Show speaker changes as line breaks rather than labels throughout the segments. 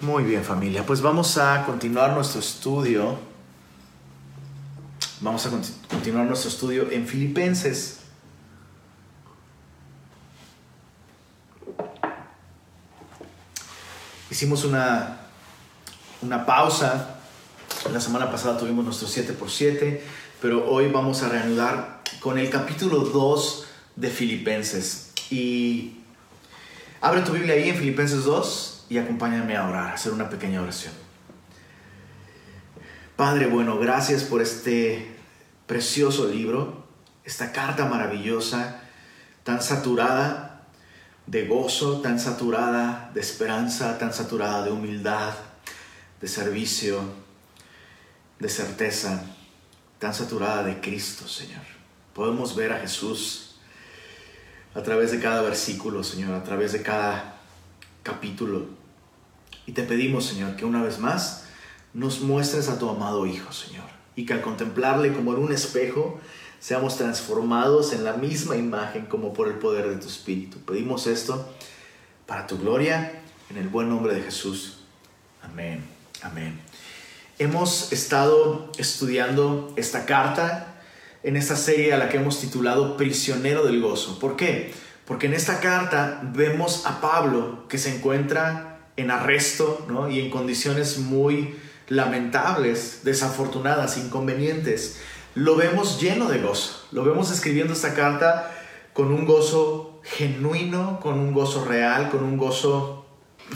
Muy bien familia, pues vamos a continuar nuestro estudio. Vamos a continuar nuestro estudio en Filipenses. Hicimos una, una pausa. La semana pasada tuvimos nuestro 7x7, pero hoy vamos a reanudar con el capítulo 2 de Filipenses. Y abre tu Biblia ahí en Filipenses 2 y acompáñame a orar, a hacer una pequeña oración. Padre bueno, gracias por este precioso libro, esta carta maravillosa, tan saturada de gozo, tan saturada de esperanza, tan saturada de humildad, de servicio, de certeza, tan saturada de Cristo, Señor. Podemos ver a Jesús a través de cada versículo, Señor, a través de cada capítulo. Y te pedimos, Señor, que una vez más nos muestres a tu amado Hijo, Señor, y que al contemplarle como en un espejo, seamos transformados en la misma imagen como por el poder de tu Espíritu. Pedimos esto para tu gloria, en el buen nombre de Jesús. Amén, amén. Hemos estado estudiando esta carta en esta serie a la que hemos titulado Prisionero del Gozo. ¿Por qué? Porque en esta carta vemos a Pablo que se encuentra en arresto y en condiciones muy lamentables, desafortunadas, inconvenientes, lo vemos lleno de gozo. Lo vemos escribiendo esta carta con un gozo genuino, con un gozo real, con un gozo,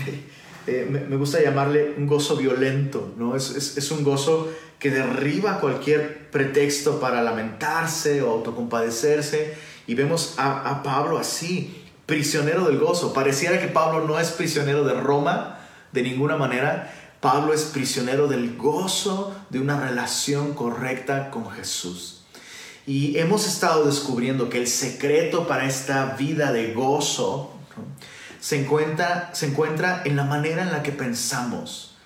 eh, me, gusta llamarle un gozo violento, ¿no? Es, un gozo que derriba cualquier pretexto para lamentarse o autocompadecerse. Y vemos a Pablo así, prisionero del gozo. Pareciera que Pablo no es prisionero de Roma de ninguna manera. Pablo es prisionero del gozo de una relación correcta con Jesús. Y hemos estado descubriendo que el secreto para esta vida de gozo se, encuentra, se encuentra en la manera en la que pensamos.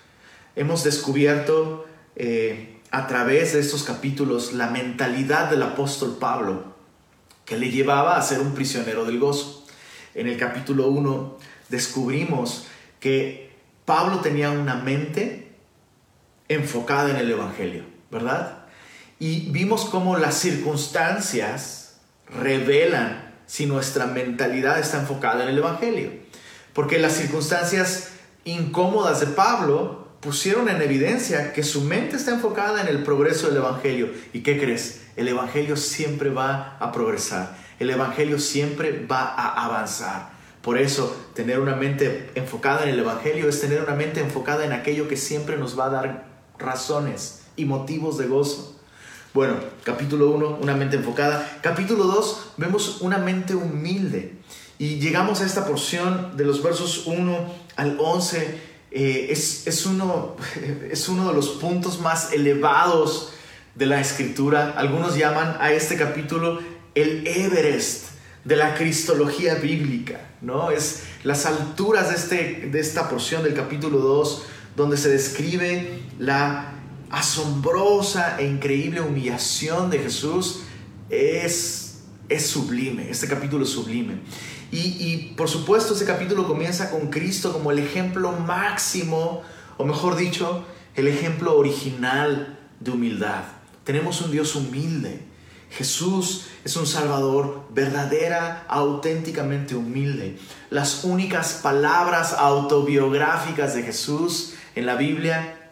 Hemos descubierto eh, a través de estos capítulos la mentalidad del apóstol Pablo que le llevaba a ser un prisionero del gozo en el capítulo 1 descubrimos que Pablo tenía una mente enfocada en el Evangelio, ¿verdad? Y vimos cómo las circunstancias revelan si nuestra mentalidad está enfocada en el Evangelio. Porque las circunstancias incómodas de Pablo pusieron en evidencia que su mente está enfocada en el progreso del Evangelio. ¿Y qué crees? El Evangelio siempre va a progresar el Evangelio siempre va a avanzar. Por eso, tener una mente enfocada en el Evangelio es tener una mente enfocada en aquello que siempre nos va a dar razones y motivos de gozo. Bueno, capítulo 1, una mente enfocada. Capítulo 2, vemos una mente humilde. Y llegamos a esta porción de los versos 1 al 11. Eh, es, es, uno, es uno de los puntos más elevados de la escritura. Algunos llaman a este capítulo el Everest de la cristología bíblica, ¿no? Es las alturas de, este, de esta porción del capítulo 2, donde se describe la asombrosa e increíble humillación de Jesús, es, es sublime, este capítulo es sublime. Y, y por supuesto, este capítulo comienza con Cristo como el ejemplo máximo, o mejor dicho, el ejemplo original de humildad. Tenemos un Dios humilde, Jesús es un Salvador verdadera, auténticamente humilde. Las únicas palabras autobiográficas de Jesús en la Biblia,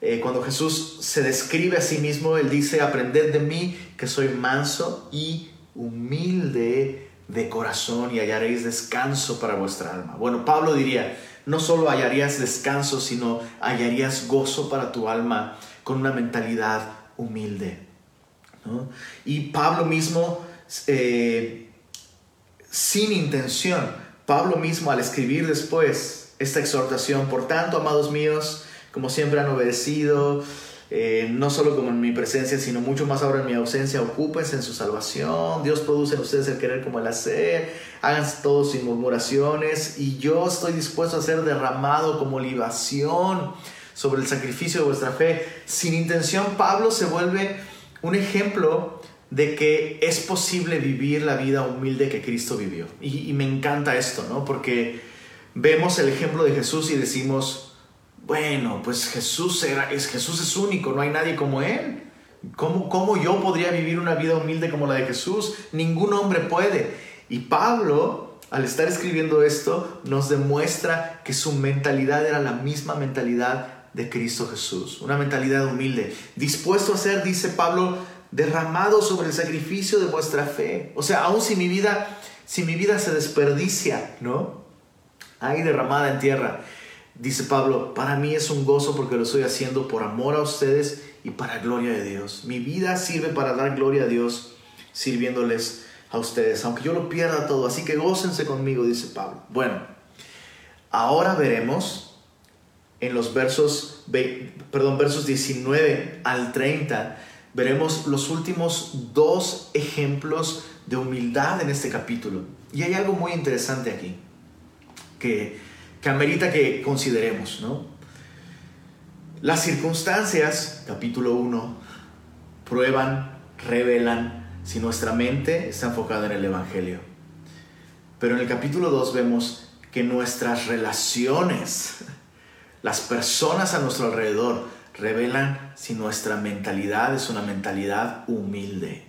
eh, cuando Jesús se describe a sí mismo, Él dice, aprended de mí que soy manso y humilde de corazón y hallaréis descanso para vuestra alma. Bueno, Pablo diría, no solo hallarías descanso, sino hallarías gozo para tu alma con una mentalidad humilde. Y Pablo mismo, eh, sin intención, Pablo mismo al escribir después esta exhortación, por tanto, amados míos, como siempre han obedecido, eh, no solo como en mi presencia, sino mucho más ahora en mi ausencia, ocúpense en su salvación, Dios produce en ustedes el querer como el hacer, hagan todo sin murmuraciones, y yo estoy dispuesto a ser derramado como libación sobre el sacrificio de vuestra fe. Sin intención, Pablo se vuelve un ejemplo de que es posible vivir la vida humilde que Cristo vivió. Y, me encanta esto, ¿no? Porque vemos el ejemplo de Jesús y decimos, bueno, pues Jesús, era, es, Jesús es único, no hay nadie como Él. ¿Cómo, ¿Cómo yo podría vivir una vida humilde como la de Jesús? Ningún hombre puede. Y Pablo, al estar escribiendo esto, nos demuestra que su mentalidad era la misma mentalidad de Cristo Jesús, una mentalidad humilde, dispuesto a ser, dice Pablo, derramado sobre el sacrificio de vuestra fe. O sea, aun si mi vida, si mi vida se desperdicia, ¿no? Ahí derramada en tierra. Dice Pablo, para mí es un gozo porque lo estoy haciendo por amor a ustedes y para gloria de Dios. Mi vida sirve para dar gloria a Dios sirviéndoles a ustedes, aunque yo lo pierda todo. Así que gócense conmigo, dice Pablo. Bueno, ahora veremos en los versos, perdón, versos 19 al 30, veremos los últimos dos ejemplos de humildad en este capítulo. Y hay algo muy interesante aquí que amerita que consideremos, ¿no? Las circunstancias, capítulo 1, prueban, revelan si nuestra mente está enfocada en el Evangelio. Pero en el capítulo 2 vemos que nuestras relaciones, las personas a nuestro alrededor, revelan si nuestra mentalidad es una mentalidad humilde.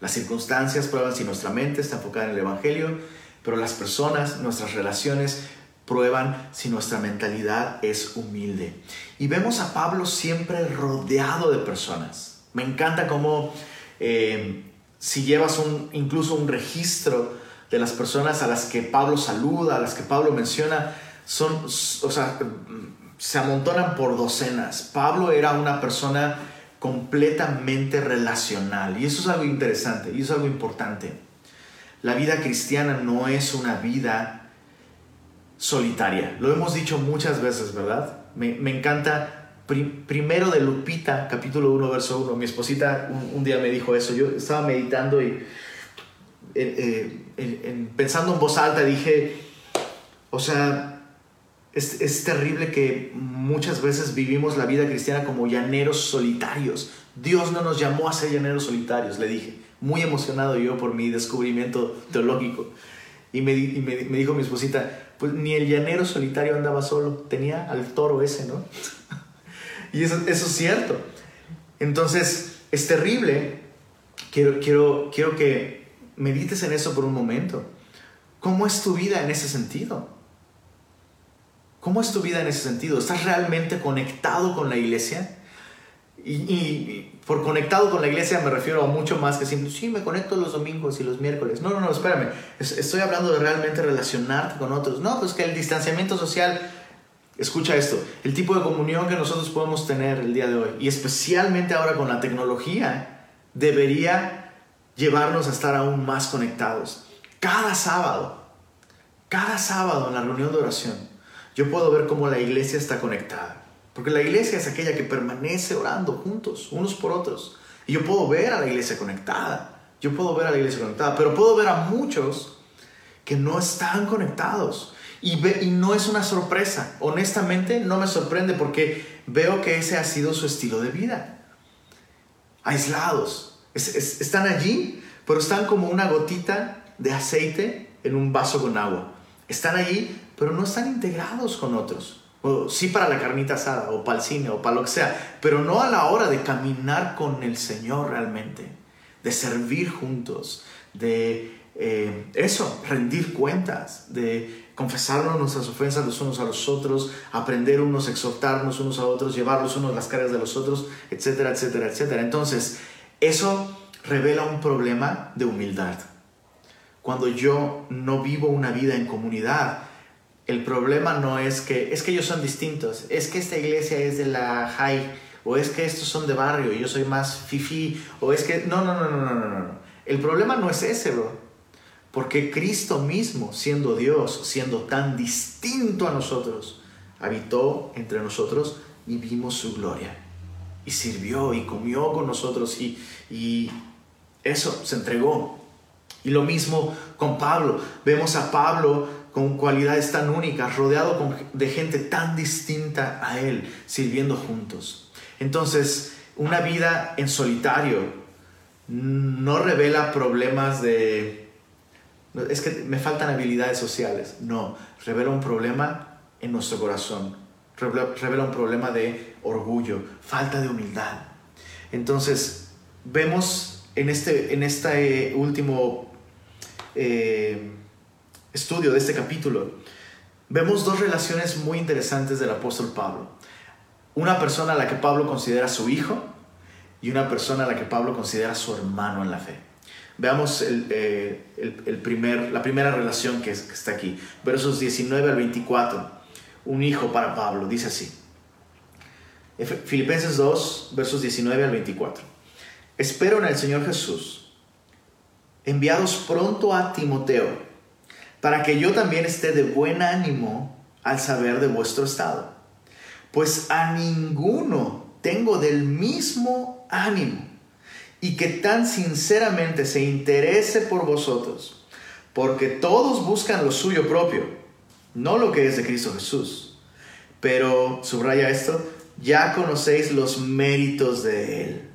Las circunstancias prueban si nuestra mente está enfocada en el Evangelio, pero las personas, nuestras relaciones, prueban si nuestra mentalidad es humilde. Y vemos a Pablo siempre rodeado de personas. Me encanta cómo eh, si llevas un, incluso un registro de las personas a las que Pablo saluda, a las que Pablo menciona, son, o sea, se amontonan por docenas. Pablo era una persona completamente relacional y eso es algo interesante y eso es algo importante. La vida cristiana no es una vida solitaria. Lo hemos dicho muchas veces, ¿verdad? Me, encanta primero de Lupita, capítulo 1, verso 1. Mi esposita un, día me dijo eso. Yo estaba meditando y eh, eh, pensando en voz alta dije, o sea, es, es, terrible que muchas veces vivimos la vida cristiana como llaneros solitarios. Dios no nos llamó a ser llaneros solitarios, le dije, muy emocionado yo por mi descubrimiento teológico. Y me, y me, me dijo mi esposita, pues ni el llanero solitario andaba solo, tenía al toro ese, ¿no? y eso, eso, es cierto. Entonces, es terrible. Quiero, quiero, quiero que medites en eso por un momento. ¿Cómo es tu vida en ese sentido? ¿Cómo es tu vida en ese sentido? ¿Estás realmente conectado con la iglesia? Y, por conectado con la iglesia me refiero a mucho más que simplemente, sí, me conecto los domingos y los miércoles. No, no, no, espérame. estoy hablando de realmente relacionarte con otros. No, pues que el distanciamiento social, escucha esto, el tipo de comunión que nosotros podemos tener el día de hoy, y especialmente ahora con la tecnología, debería llevarnos a estar aún más conectados. Cada sábado, cada sábado en la reunión de oración, yo puedo ver cómo la iglesia está conectada porque la iglesia es aquella que permanece orando juntos, unos por otros. Y yo puedo ver a la iglesia conectada. Yo puedo ver a la iglesia conectada, pero puedo ver a muchos que no están conectados. Y, no es una sorpresa. Honestamente, no me sorprende porque veo que ese ha sido su estilo de vida. Aislados. están allí, pero están como una gotita de aceite en un vaso con agua. Están allí, pero no están integrados con otros sí para la carnita asada, o para el cine, o para lo que sea, pero no a la hora de caminar con el Señor realmente, de servir juntos, de eh, eso, rendir cuentas, de confesarnos nuestras ofensas los unos a los otros, aprender unos, exhortarnos unos a otros, llevar los unos las cargas de los otros, etcétera, etcétera, etcétera. Entonces, eso revela un problema de humildad. Cuando yo no vivo una vida en comunidad, el problema no es que, es que ellos son distintos, es que esta iglesia es de la high, o es que estos son de barrio y yo soy más fifi, o es que, no, no, no, no, no, no, no. El problema no es ese, bro. Porque Cristo mismo, siendo Dios, siendo tan distinto a nosotros, habitó entre nosotros y vimos su gloria. Y sirvió y comió con nosotros y, y eso se entregó. Y lo mismo con Pablo. Vemos a Pablo con cualidades tan únicas, rodeado de gente tan distinta a Él, sirviendo juntos. Entonces, una vida en solitario no revela problemas de... Es que me faltan habilidades sociales. No, revela un problema en nuestro corazón, revela un problema de orgullo, falta de humildad. Entonces, vemos en este, en este último eh, estudio de este capítulo, vemos dos relaciones muy interesantes del apóstol Pablo. Una persona a la que Pablo considera su hijo y una persona a la que Pablo considera su hermano en la fe. Veamos el, eh, primer, la primera relación que, que está aquí, versos 19 al 24. Un hijo para Pablo, dice así. Filipenses 2, versos 19 al 24. Espero en el Señor Jesús, enviados pronto a Timoteo, para que yo también esté de buen ánimo al saber de vuestro estado. Pues a ninguno tengo del mismo ánimo y que tan sinceramente se interese por vosotros, porque todos buscan lo suyo propio, no lo que es de Cristo Jesús. Pero, subraya esto, ya conocéis los méritos de Él,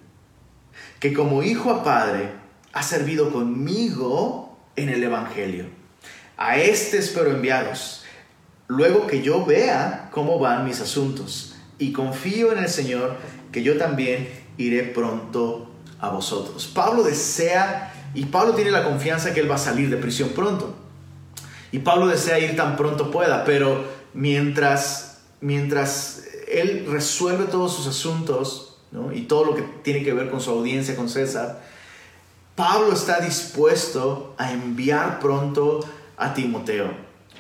que como hijo a padre ha servido conmigo en el Evangelio. A este espero enviaros, luego que yo vea cómo van mis asuntos, y confío en el Señor que yo también iré pronto a vosotros. Pablo desea, y Pablo tiene la confianza que él va a salir de prisión pronto. Y Pablo desea ir tan pronto pueda, pero mientras, mientras él resuelve todos sus asuntos y todo lo que tiene que ver con su audiencia con César, Pablo está dispuesto a enviar pronto a Timoteo.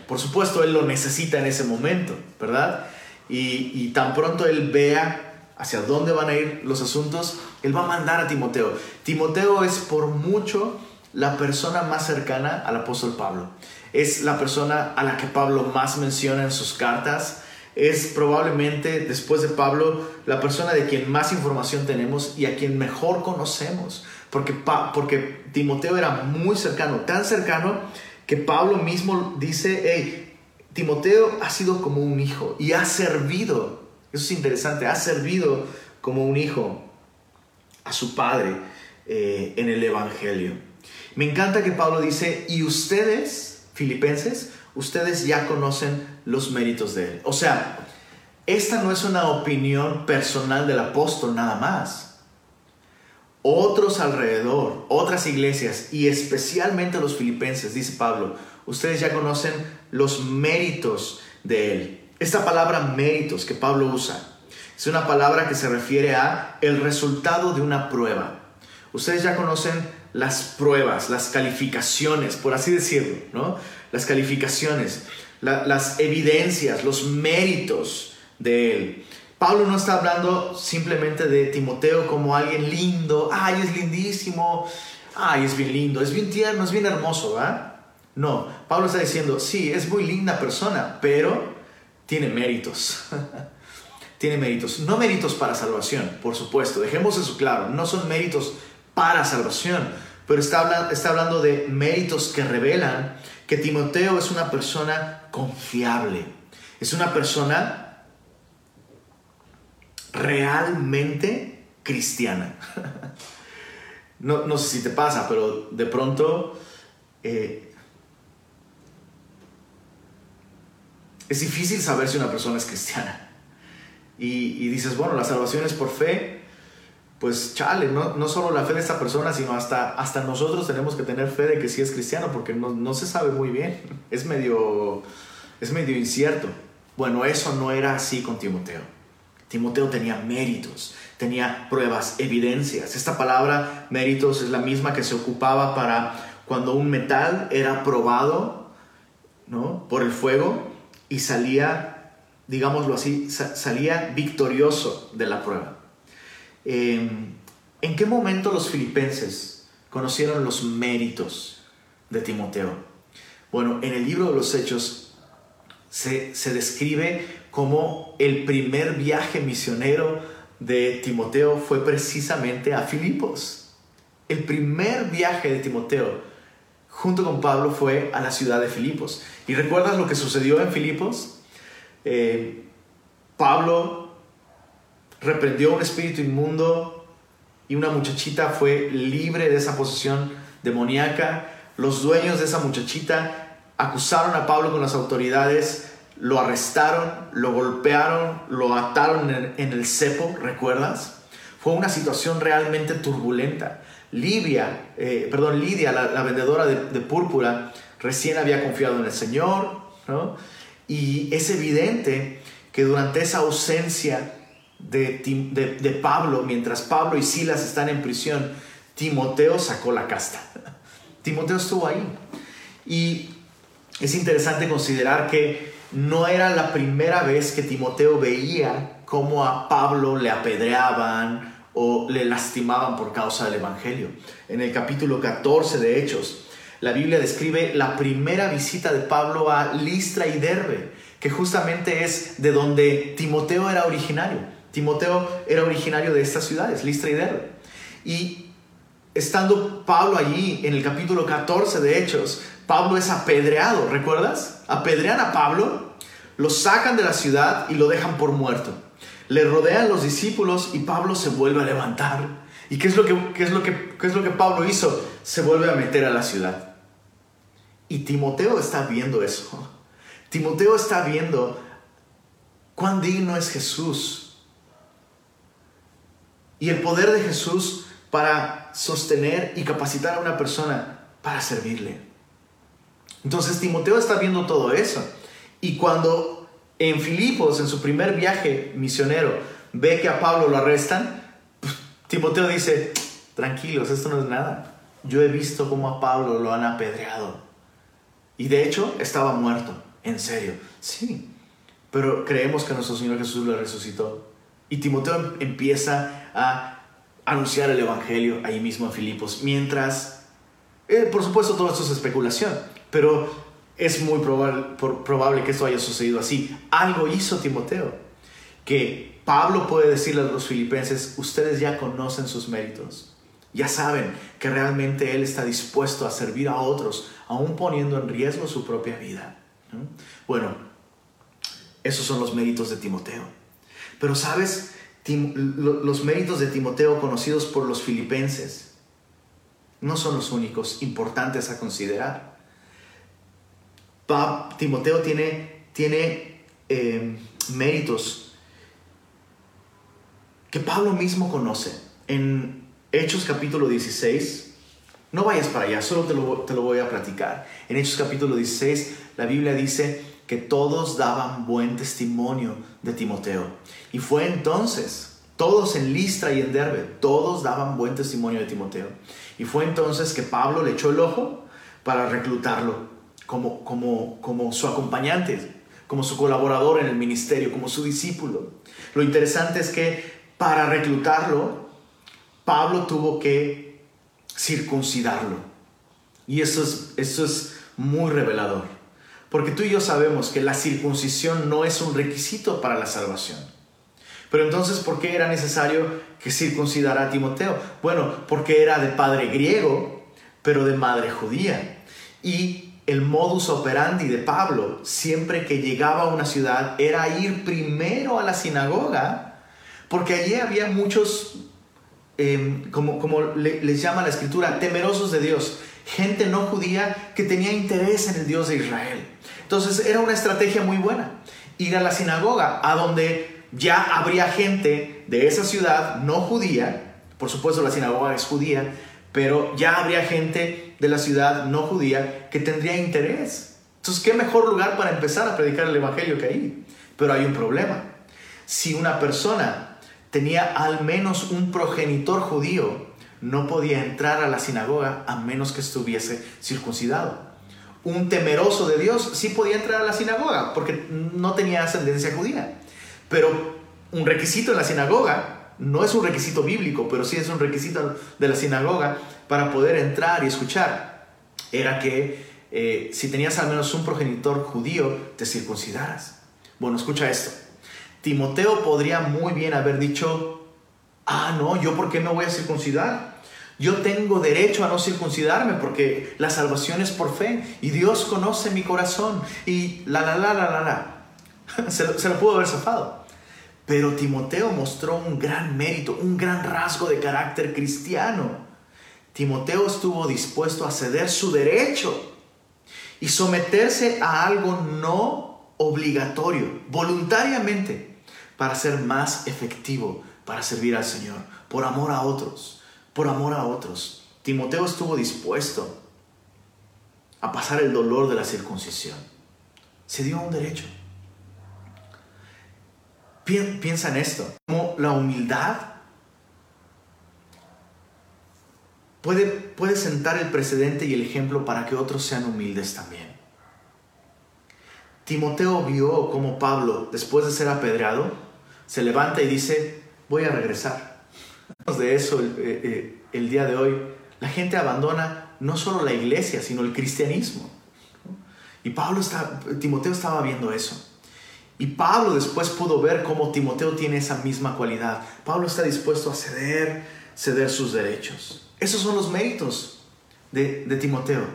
Por supuesto, él lo necesita en ese momento, ¿verdad? Y, tan pronto él vea hacia dónde van a ir los asuntos, él va a mandar a Timoteo. Timoteo es por mucho la persona más cercana al apóstol Pablo. Es la persona a la que Pablo más menciona en sus cartas es probablemente, después de Pablo, la persona de quien más información tenemos y a quien mejor conocemos. Porque, porque Timoteo era muy cercano, tan cercano que Pablo mismo dice, hey, Timoteo ha sido como un hijo y ha servido, eso es interesante, ha servido como un hijo a su padre eh, en el Evangelio. Me encanta que Pablo dice, y ustedes, filipenses, ustedes ya conocen los méritos de Él. O sea, esta no es una opinión personal del apóstol nada más. Otros alrededor, otras iglesias y especialmente los filipenses, dice Pablo, ustedes ya conocen los méritos de Él. Esta palabra méritos que Pablo usa es una palabra que se refiere a el resultado de una prueba. Ustedes ya conocen las pruebas, las calificaciones, por así decirlo, ¿no? Las calificaciones, las evidencias, los méritos de él. Pablo no está hablando simplemente de Timoteo como alguien lindo, ay, es lindísimo, ay, es bien lindo, es bien tierno, es bien hermoso, ¿verdad? No, Pablo está diciendo, sí, es muy linda persona, pero tiene méritos. tiene méritos. No méritos para salvación, por supuesto, dejemos eso claro, no son méritos para salvación, pero está, está hablando de méritos que revelan que Timoteo es una persona confiable, es una persona realmente cristiana. No, sé si te pasa, pero de pronto eh, es difícil saber si una persona es cristiana. Y, y dices, bueno, la salvación es por fe, pues chale, no, no solo la fe de esta persona, sino hasta, hasta nosotros tenemos que tener fe de que sí es cristiano, porque no, no se sabe muy bien, es medio, es medio incierto. Bueno, eso no era así con Timoteo. Timoteo tenía méritos, tenía pruebas, evidencias. Esta palabra méritos es la misma que se ocupaba para cuando un metal era probado ¿no? por el fuego y salía, digámoslo así, salía victorioso de la prueba. Em, ¿En qué momento los filipenses conocieron los méritos de Timoteo? Bueno, en el libro de los Hechos se, describe como el primer viaje misionero de Timoteo fue precisamente a Filipos. El primer viaje de Timoteo junto con Pablo fue a la ciudad de Filipos. ¿Y recuerdas lo que sucedió en Filipos? Eh, Pablo reprendió un espíritu inmundo y una muchachita fue libre de esa posesión demoníaca. Los dueños de esa muchachita acusaron a Pablo con las autoridades lo arrestaron, lo golpearon, lo ataron en, el cepo, ¿recuerdas? Fue una situación realmente turbulenta. Lidia, eh, perdón, Lidia, la, vendedora de, púrpura, recién había confiado en el Señor, ¿no? Y es evidente que durante esa ausencia de, de, Pablo, mientras Pablo y Silas están en prisión, Timoteo sacó la casta. Timoteo estuvo ahí. Y es interesante considerar que no era la primera vez que Timoteo veía cómo a Pablo le apedreaban o le lastimaban por causa del Evangelio. En el capítulo 14 de Hechos, la Biblia describe la primera visita de Pablo a Listra y Derbe, que justamente es de donde Timoteo era originario. Timoteo era originario de estas ciudades, Listra y Derbe. Y estando Pablo allí en el capítulo 14 de Hechos, Pablo es apedreado, ¿recuerdas? Apedrean a Pablo, lo sacan de la ciudad y lo dejan por muerto. Le rodean los discípulos y Pablo se vuelve a levantar. ¿Y qué es lo que, es lo que, qué es lo que Pablo hizo? Se vuelve a meter a la ciudad. Y Timoteo está viendo eso. Timoteo está viendo cuán digno es Jesús. Y el poder de Jesús para sostener y capacitar a una persona para servirle. Entonces Timoteo está viendo todo eso. Y cuando en Filipos, en su primer viaje misionero, ve que a Pablo lo arrestan, pues, Timoteo dice, tranquilos, esto no es nada. Yo he visto cómo a Pablo lo han apedreado. Y de hecho estaba muerto, en serio. Sí, pero creemos que nuestro Señor Jesús lo resucitó. Y Timoteo empieza a anunciar el Evangelio ahí mismo en Filipos, mientras, eh, por supuesto, todo esto es especulación, pero es muy probable, que esto haya sucedido así. Algo hizo Timoteo, que Pablo puede decirle a los filipenses, ustedes ya conocen sus méritos, ya saben que realmente Él está dispuesto a servir a otros, aún poniendo en riesgo su propia vida. Bueno, esos son los méritos de Timoteo. Pero sabes, los méritos de Timoteo conocidos por los filipenses no son los únicos importantes a considerar. Timoteo tiene, tiene eh, méritos que Pablo mismo conoce. En Hechos capítulo 16, no vayas para allá, solo te lo, te lo voy a platicar. En Hechos capítulo 16, la Biblia dice que todos daban buen testimonio de Timoteo. Y fue entonces, todos en Listra y en Derbe, todos daban buen testimonio de Timoteo. Y fue entonces que Pablo le echó el ojo para reclutarlo como, como, como su acompañante, como su colaborador en el ministerio, como su discípulo. Lo interesante es que para reclutarlo, Pablo tuvo que circuncidarlo. Y eso es, eso es muy revelador. Porque tú y yo sabemos que la circuncisión no es un requisito para la salvación. Pero entonces, ¿por qué era necesario que circuncidara a Timoteo? Bueno, porque era de padre griego, pero de madre judía. Y el modus operandi de Pablo, siempre que llegaba a una ciudad, era ir primero a la sinagoga, porque allí había muchos, em, como, como les llama la escritura, temerosos de Dios, gente no judía que tenía interés en el Dios de Israel. Entonces era una estrategia muy buena, ir a la sinagoga, a donde ya habría gente de esa ciudad no judía, por supuesto la sinagoga es judía, pero ya habría gente de la ciudad no judía que tendría interés. Entonces, ¿qué mejor lugar para empezar a predicar el Evangelio que ahí? Pero hay un problema. Si una persona tenía al menos un progenitor judío, no podía entrar a la sinagoga a menos que estuviese circuncidado. Un temeroso de Dios sí podía entrar a la sinagoga porque no tenía ascendencia judía. Pero un requisito en la sinagoga no es un requisito bíblico, pero sí es un requisito de la sinagoga para poder entrar y escuchar. Era que eh, si tenías al menos un progenitor judío, te circuncidaras. Bueno, escucha esto. Timoteo podría muy bien haber dicho, ah, no, yo por qué me voy a circuncidar? Yo tengo derecho a no circuncidarme porque la salvación es por fe y Dios conoce mi corazón y la, la, la, la, la, la. se, se lo pudo haber zafado. Pero Timoteo mostró un gran mérito, un gran rasgo de carácter cristiano. Timoteo estuvo dispuesto a ceder su derecho y someterse a algo no obligatorio, voluntariamente, para ser más efectivo, para servir al Señor, por amor a otros, por amor a otros. Timoteo estuvo dispuesto a pasar el dolor de la circuncisión. Se dio un derecho. Piensa en esto, como la humildad puede, puede sentar el precedente y el ejemplo para que otros sean humildes también. Timoteo vio como Pablo, después de ser apedreado, se levanta y dice, voy a regresar. De eso el, eh, eh, el día de hoy, la gente abandona no solo la iglesia, sino el cristianismo. Y Pablo está, Timoteo estaba viendo eso. Y Pablo después pudo ver cómo Timoteo tiene esa misma cualidad. Pablo está dispuesto a ceder, ceder sus derechos. Esos son los méritos de, de Timoteo.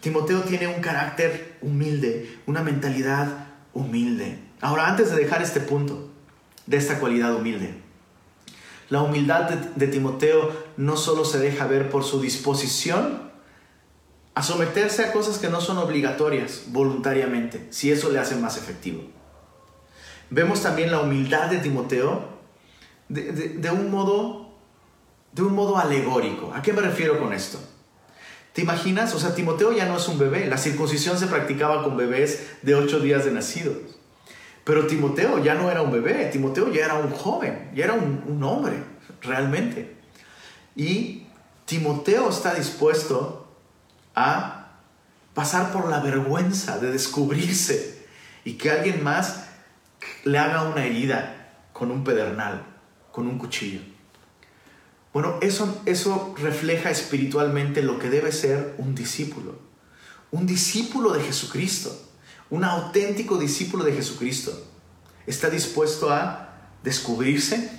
Timoteo tiene un carácter humilde, una mentalidad humilde. Ahora, antes de dejar este punto, de esta cualidad humilde, la humildad de, Timoteo no solo se deja ver por su disposición a someterse a cosas que no son obligatorias voluntariamente, si eso le hace más efectivo. Vemos también la humildad de Timoteo de, de un modo, de un modo alegórico. ¿A qué me refiero con esto? ¿Te imaginas? O sea, Timoteo ya no es un bebé. La circuncisión se practicaba con bebés de ocho días de nacidos. Pero Timoteo ya no era un bebé, Timoteo ya era un joven, ya era un, hombre, realmente. Y Timoteo está dispuesto a pasar por la vergüenza de descubrirse y que alguien más le haga una herida con un pedernal, con un cuchillo. Bueno, eso, eso refleja espiritualmente lo que debe ser un discípulo. Un discípulo de Jesucristo, un auténtico discípulo de Jesucristo. Está dispuesto a descubrirse,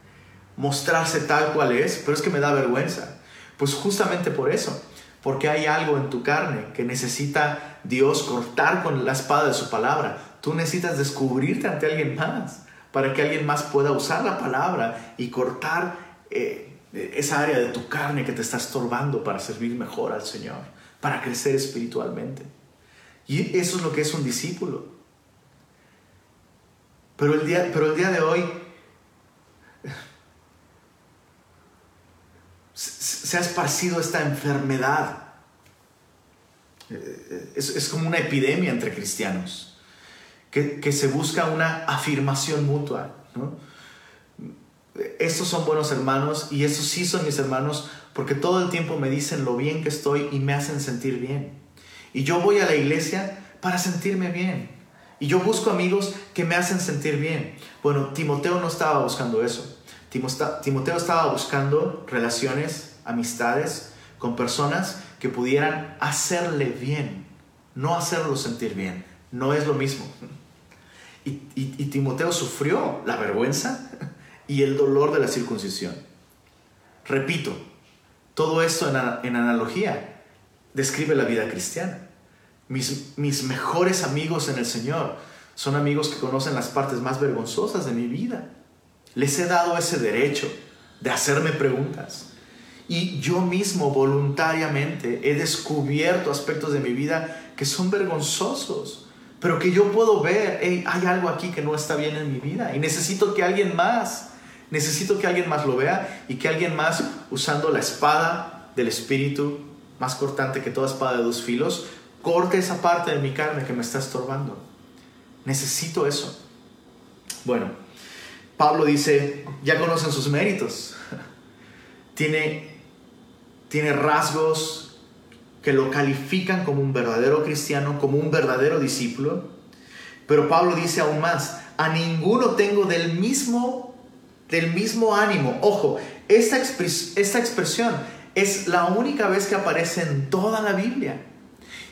mostrarse tal cual es, pero es que me da vergüenza. Pues justamente por eso, porque hay algo en tu carne que necesita Dios cortar con la espada de su palabra. Tú necesitas descubrirte ante alguien más para que alguien más pueda usar la palabra y cortar eh, esa área de tu carne que te está estorbando para servir mejor al Señor, para crecer espiritualmente. Y eso es lo que es un discípulo. Pero el día, pero el día de hoy se ha esparcido esta enfermedad. Es, como una epidemia entre cristianos, que, se busca una afirmación mutua. ¿no? estos son buenos hermanos y estos sí son mis hermanos porque todo el tiempo me dicen lo bien que estoy y me hacen sentir bien. Y yo voy a la iglesia para sentirme bien. Y yo busco amigos que me hacen sentir bien. Bueno, Timoteo no estaba buscando eso. Timoteo estaba buscando relaciones, amistades con personas que pudieran hacerle bien, no hacerlo sentir bien. No es lo mismo. Y, Timoteo sufrió la vergüenza y el dolor de la circuncisión. Repito, todo esto en, analogía describe la vida cristiana. Mis mejores amigos en el Señor son amigos que conocen las partes más vergonzosas de mi vida. Les he dado ese derecho de hacerme preguntas. Y yo mismo voluntariamente he descubierto aspectos de mi vida que son vergonzosos, pero que yo puedo ver, hay algo aquí que no está bien en mi vida y necesito que alguien más Necesito que alguien más lo vea y que alguien más, usando la espada del Espíritu, más cortante que toda espada de dos filos, corte esa parte de mi carne que me está estorbando. Necesito eso. Bueno, Pablo dice, ya conocen sus méritos. tiene, tiene rasgos que lo califican como un verdadero cristiano, como un verdadero discípulo. Pero Pablo dice aún más, a ninguno tengo del mismo del mismo ánimo. Ojo, esta, esta expresión es la única vez que aparece en toda la Biblia.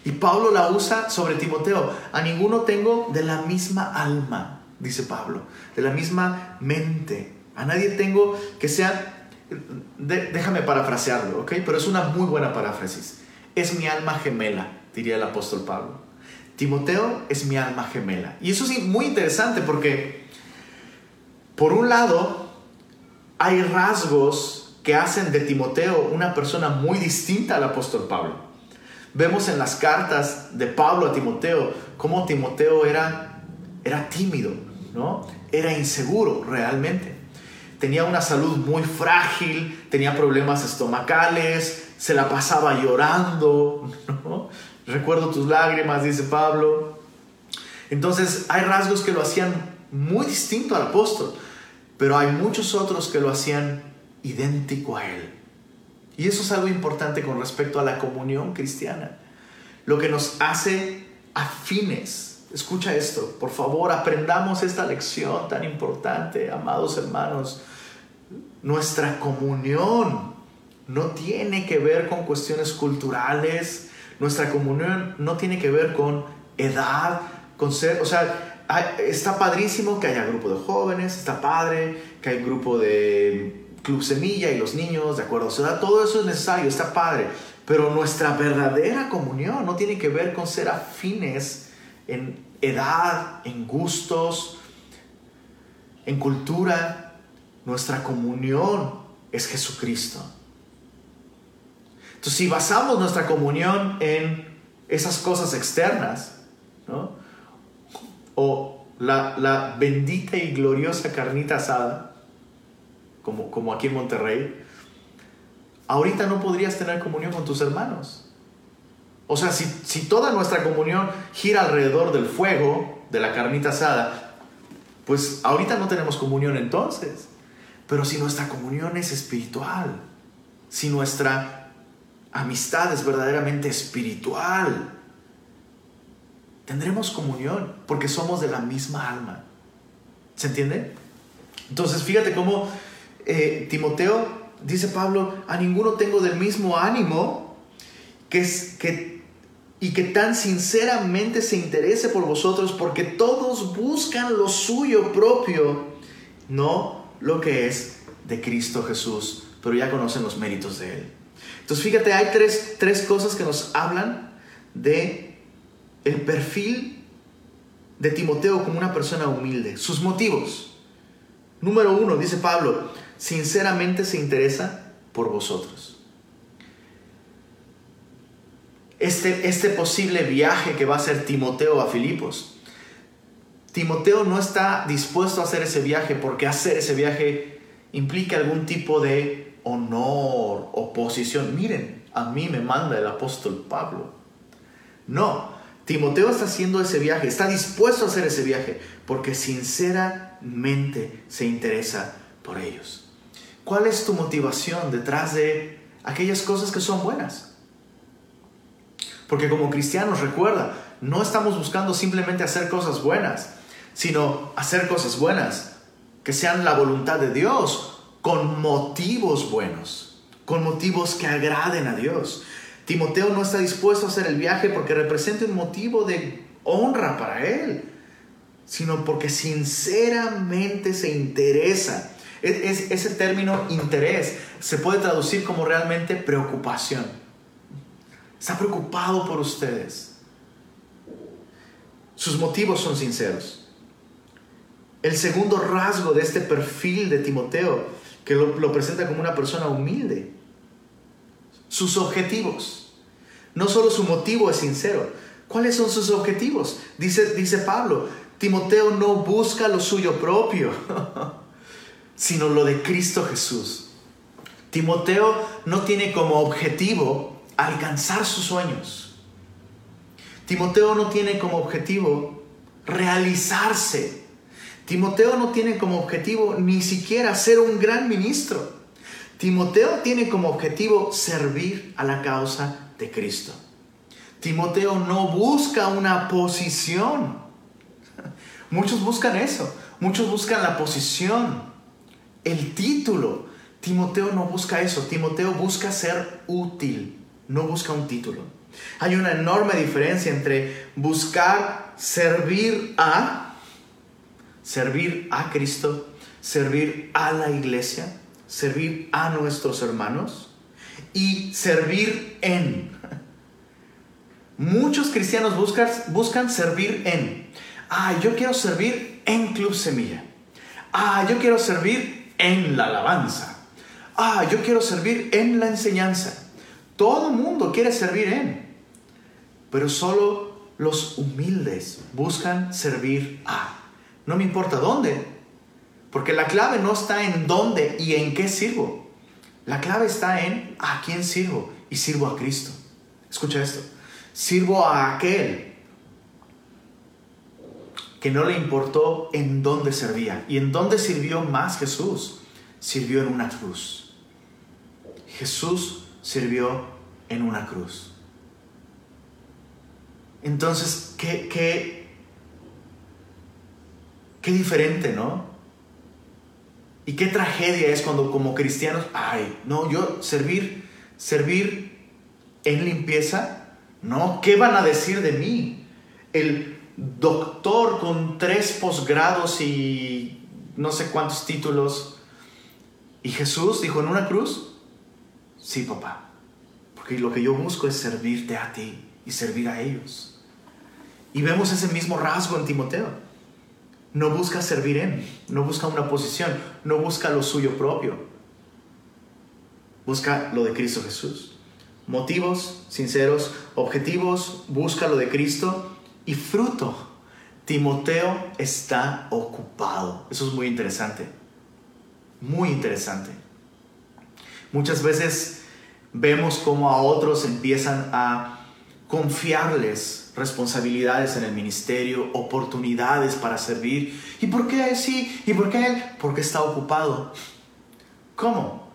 Y Pablo la usa sobre Timoteo. A ninguno tengo de la misma alma, dice Pablo, de la misma mente. A nadie tengo que sea... déjame parafrasearlo, ¿ok? Pero es una muy buena paráfrasis. Es mi alma gemela, diría el apóstol Pablo. Timoteo es mi alma gemela. Y eso sí, muy interesante porque, por un lado, hay rasgos que hacen de Timoteo una persona muy distinta al apóstol Pablo. Vemos en las cartas de Pablo a Timoteo cómo Timoteo era, era tímido, ¿no? Era inseguro realmente. Tenía una salud muy frágil, tenía problemas estomacales, se la pasaba llorando, ¿no? Recuerdo tus lágrimas, dice Pablo. Entonces hay rasgos que lo hacían muy distinto al apóstol, pero hay muchos otros que lo hacían idéntico a él. Y eso es algo importante con respecto a la comunión cristiana. Lo que nos hace afines. Escucha esto, por favor, aprendamos esta lección tan importante, amados hermanos. Nuestra comunión no tiene que ver con cuestiones culturales, nuestra comunión no tiene que ver con edad, con ser, o sea, está padrísimo que haya grupo de jóvenes, está padre que hay grupo de Club Semilla y los niños, ¿de acuerdo? O sea, todo eso es necesario, está padre. Pero nuestra verdadera comunión no tiene que ver con ser afines en edad, en gustos, en cultura. Nuestra comunión es Jesucristo. Entonces, si basamos nuestra comunión en esas cosas externas, ¿no? O la, la bendita y gloriosa carnita asada, como, aquí en Monterrey, ahorita no podrías tener comunión con tus hermanos. O sea, si, si toda nuestra comunión gira alrededor del fuego, de la carnita asada, pues ahorita no tenemos comunión entonces. Pero si nuestra comunión es espiritual, si nuestra amistad es verdaderamente espiritual, tendremos comunión porque somos de la misma alma. ¿Se entiende? Entonces, fíjate cómo eh, Timoteo, dice Pablo, a ninguno tengo del mismo ánimo que, es, que, y que tan sinceramente se interese por vosotros, porque todos buscan lo suyo propio, no lo que es de Cristo Jesús, pero ya conocen los méritos de Él. Entonces fíjate, hay tres, tres cosas que nos hablan de el perfil de Timoteo como una persona humilde, sus motivos. Número uno, dice Pablo, sinceramente se interesa por vosotros. Este, este posible viaje que va a hacer Timoteo a Filipos, Timoteo no está dispuesto a hacer ese viaje porque hacer ese viaje implica algún tipo de honor o posición. Miren, a mí me manda el apóstol Pablo. No, Timoteo está haciendo ese viaje, está dispuesto a hacer ese viaje porque sinceramente se interesa por ellos. ¿Cuál es tu motivación detrás de aquellas cosas que son buenas? Porque como cristianos, recuerda, no estamos buscando simplemente hacer cosas buenas, sino hacer cosas buenas que sean la voluntad de Dios con motivos buenos, con motivos que agraden a Dios. Timoteo no está dispuesto a hacer el viaje porque representa un motivo de honra para él, sino porque sinceramente se interesa es, ese término interés se puede traducir como realmente preocupación. Está preocupado por ustedes. Sus motivos son sinceros. El segundo rasgo de este perfil de Timoteo, que lo, presenta como una persona humilde, sus objetivos. No solo su motivo es sincero. ¿Cuáles son sus objetivos? Dice, dice Pablo, Timoteo no busca lo suyo propio. sino lo de Cristo Jesús. Timoteo no tiene como objetivo alcanzar sus sueños. Timoteo no tiene como objetivo realizarse. Timoteo no tiene como objetivo ni siquiera ser un gran ministro. Timoteo tiene como objetivo servir a la causa de Cristo. Timoteo no busca una posición. Muchos buscan eso. Muchos buscan la posición el título. Timoteo no busca eso, Timoteo busca ser útil, no busca un título. Hay una enorme diferencia entre buscar servir a, servir a Cristo, servir a la iglesia, servir a nuestros hermanos y servir en. Muchos cristianos buscan, servir en. Ah, yo quiero servir en Club Semilla. Ah, yo quiero servir en la alabanza. Ah, yo quiero servir en la enseñanza. Todo mundo quiere servir en. pero solo los humildes buscan servir a. No me importa dónde, porque la clave no está en dónde y en qué sirvo. La clave está en a quién sirvo y sirvo a Cristo. Escucha esto. Sirvo a aquel que no le importó en dónde servía. ¿Y en dónde sirvió más Jesús? Sirvió en una cruz. Jesús sirvió en una cruz. Entonces, qué, qué, qué diferente, ¿no? Y qué tragedia es cuando como cristianos, ay, no, yo servir, servir en limpieza, no, ¿qué van a decir de mí? El doctor con tres posgrados y no sé cuántos títulos. Y Jesús dijo en una cruz, sí, papá, porque lo que yo busco es servirte a ti y servir a ellos. Y vemos ese mismo rasgo en Timoteo. No busca servir en, no busca una posición, no busca lo suyo propio. Busca lo de Cristo Jesús. Motivos sinceros, objetivos, busca lo de Cristo y fruto. Timoteo está ocupado. Eso es muy interesante. Muy interesante. Muchas veces vemos cómo a otros empiezan a confiarles responsabilidades en el ministerio, oportunidades para servir. ¿Y por qué sí? ¿Y por qué él? Porque está ocupado. ¿Cómo?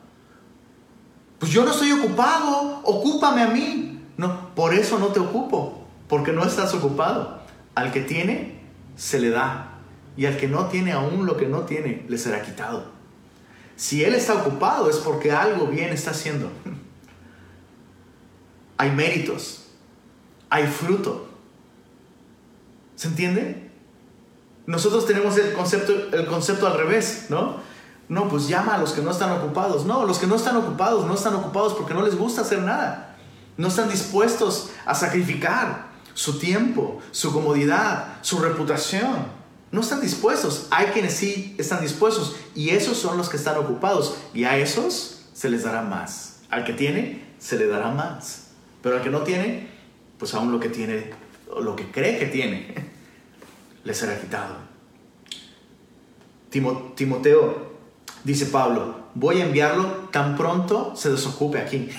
Pues yo no estoy ocupado, ocúpame a mí. No, por eso no te ocupo, porque no estás ocupado. Al que tiene, se le da. Y al que no tiene aún lo que no tiene, le será quitado. Si él está ocupado es porque algo bien está haciendo. Hay méritos, hay fruto. ¿Se entiende? Nosotros tenemos el concepto, el concepto al revés, ¿no? No, pues llama a los que no están ocupados. No, los que no están ocupados no están ocupados porque no les gusta hacer nada. No están dispuestos a sacrificar su tiempo, su comodidad, su reputación. No están dispuestos. Hay quienes sí están dispuestos y esos son los que están ocupados y a esos se les dará más. Al que tiene, se le dará más. Pero al que no tiene, pues aún lo que tiene, lo que cree que tiene, le será quitado. Timoteo, dice Pablo, voy a enviarlo tan pronto se desocupe aquí.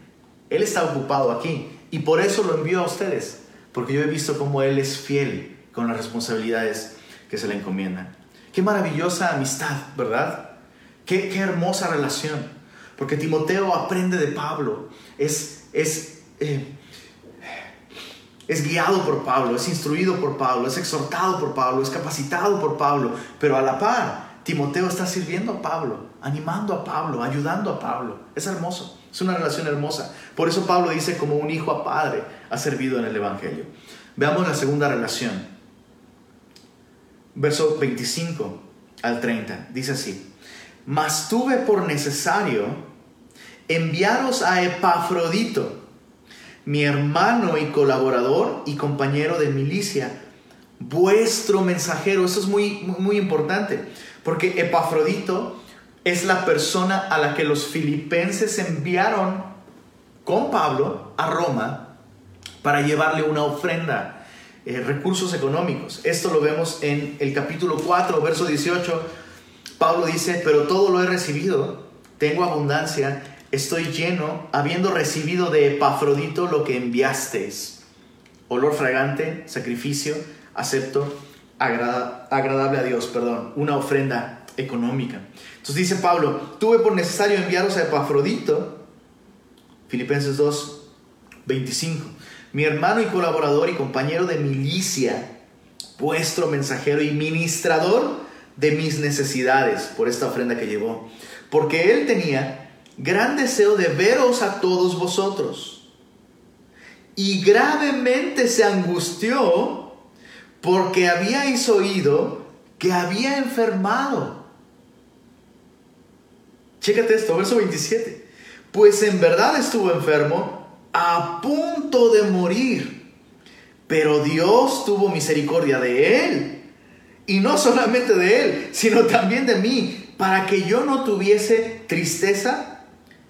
él está ocupado aquí y por eso lo envío a ustedes, porque yo he visto cómo él es fiel con las responsabilidades que se le encomiendan. Qué maravillosa amistad, ¿verdad? Qué, qué hermosa relación. Porque Timoteo aprende de Pablo, es, es eh, es guiado por Pablo, es instruido por Pablo, es exhortado por Pablo, es capacitado por Pablo, pero a la par, Timoteo está sirviendo a Pablo, animando a Pablo, ayudando a Pablo. Es hermoso, es una relación hermosa. Por eso Pablo dice como un hijo a padre ha servido en el Evangelio. Veamos la segunda relación. Verso 25 al 30. Dice así. Mas tuve por necesario enviaros a Epafrodito mi hermano y colaborador y compañero de milicia, vuestro mensajero. Eso es muy, muy importante, porque Epafrodito es la persona a la que los filipenses enviaron con Pablo a Roma para llevarle una ofrenda, eh, recursos económicos. Esto lo vemos en el capítulo 4, verso 18. Pablo dice, pero todo lo he recibido, tengo abundancia estoy lleno, habiendo recibido de Epafrodito lo que enviasteis. Olor fragante, sacrificio, acepto, agradable a Dios, perdón, una ofrenda económica. Entonces dice Pablo, tuve por necesario enviaros a Epafrodito, Filipenses 2, 25, mi hermano y colaborador y compañero de milicia, vuestro mensajero y ministrador de mis necesidades por esta ofrenda que llevó, porque él tenía gran deseo de veros a todos vosotros. Y gravemente se angustió porque habíais oído que había enfermado. Chécate esto, verso 27. Pues en verdad estuvo enfermo a punto de morir. Pero Dios tuvo misericordia de él. Y no solamente de él, sino también de mí, para que yo no tuviese tristeza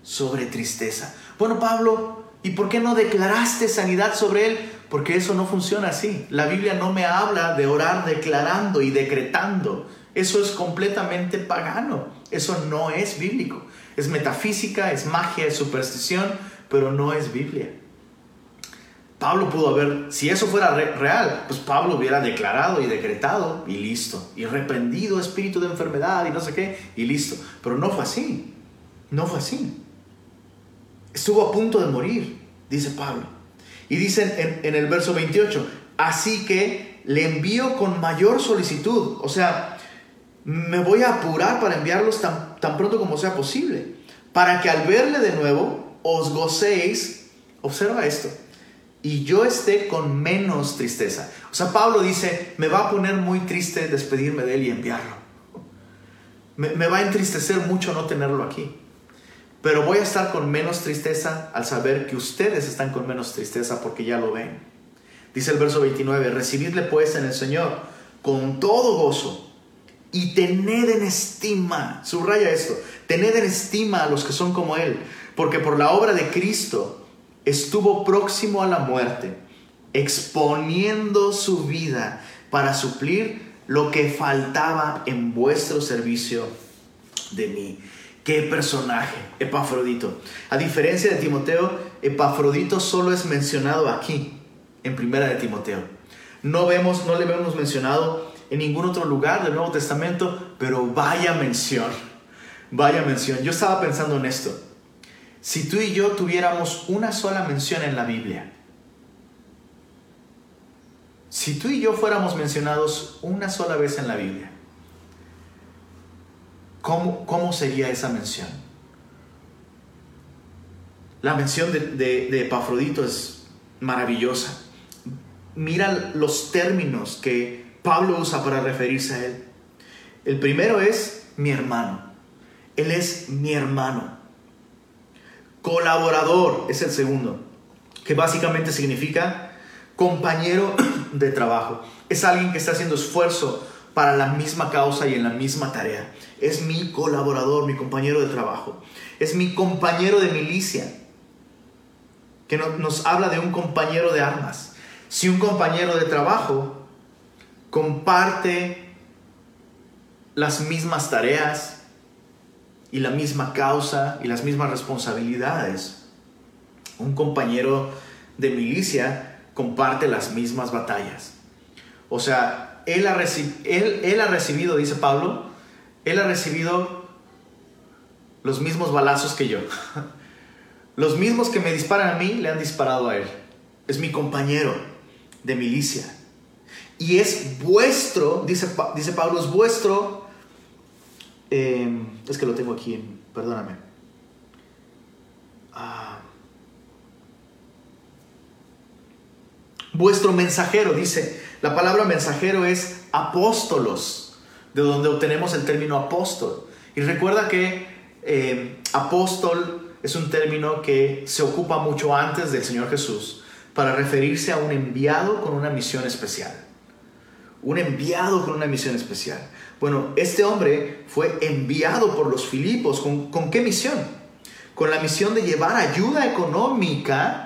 sobre tristeza. Bueno, Pablo, ¿Y por qué no declaraste sanidad sobre él? Porque eso no funciona así. La Biblia no me habla de orar declarando y decretando. Eso es completamente pagano. Eso no es bíblico. Es metafísica, es magia, es superstición, pero no es Biblia. Pablo pudo haber, si eso fuera real, pues Pablo hubiera declarado y decretado y listo. Y reprendido espíritu de enfermedad y no sé qué, y listo. Pero no fue así. No fue así. Estuvo a punto de morir, dice Pablo. Y dice en, el verso 28, así que le envío con mayor solicitud. O sea, me voy a apurar para enviarlos tan, tan pronto como sea posible. Para que al verle de nuevo os gocéis, observa esto, y yo esté con menos tristeza. O sea, Pablo dice, me va a poner muy triste despedirme de él y enviarlo. Me va a entristecer mucho no tenerlo aquí. Pero voy a estar con menos tristeza al saber que ustedes están con menos tristeza porque ya lo ven. Dice el verso 29, recibidle pues en el Señor con todo gozo y tened en estima, subraya esto, tened en estima a los que son como Él, porque por la obra de Cristo estuvo próximo a la muerte, exponiendo su vida para suplir lo que faltaba en vuestro servicio de mí. Qué personaje, Epafrodito. A diferencia de Timoteo, Epafrodito solo es mencionado aquí, en Primera de Timoteo. No, vemos, no le vemos mencionado en ningún otro lugar del Nuevo Testamento, pero vaya mención, vaya mención. Yo estaba pensando en esto. Si tú y yo tuviéramos una sola mención en la Biblia, si tú y yo fuéramos mencionados una sola vez en la Biblia, ¿cómo, sería esa mención? La mención de, de, Epafrodito es maravillosa. Mira los términos que Pablo usa para referirse a él. El primero es mi hermano. Él es mi hermano. Colaborador es el segundo, que básicamente significa compañero de trabajo. Es alguien que está haciendo esfuerzo para la misma causa y en la misma tarea. Es mi colaborador, mi compañero de trabajo. Es mi compañero de milicia, que nos habla de un compañero de armas. Si un compañero de trabajo comparte las mismas tareas y la misma causa y las mismas responsabilidades, un compañero de milicia comparte las mismas batallas. O sea, él ha, recibido, dice Pablo, él ha recibido los mismos balazos que yo. Los mismos que me disparan a mí le han disparado a él. Es mi compañero de milicia. Y es vuestro, dice, dice Pablo, es vuestro. Em, es que lo tengo aquí, perdóname. Ah. vuestro mensajero, dice, la palabra mensajero es apóstolos, de donde obtenemos el término apóstol. Y recuerda que eh, apóstol es un término que se ocupa mucho antes del Señor Jesús para referirse a un enviado con una misión especial. Un enviado con una misión especial. Bueno, este hombre fue enviado por los Filipos. ¿Con, con qué misión? Con la misión de llevar ayuda económica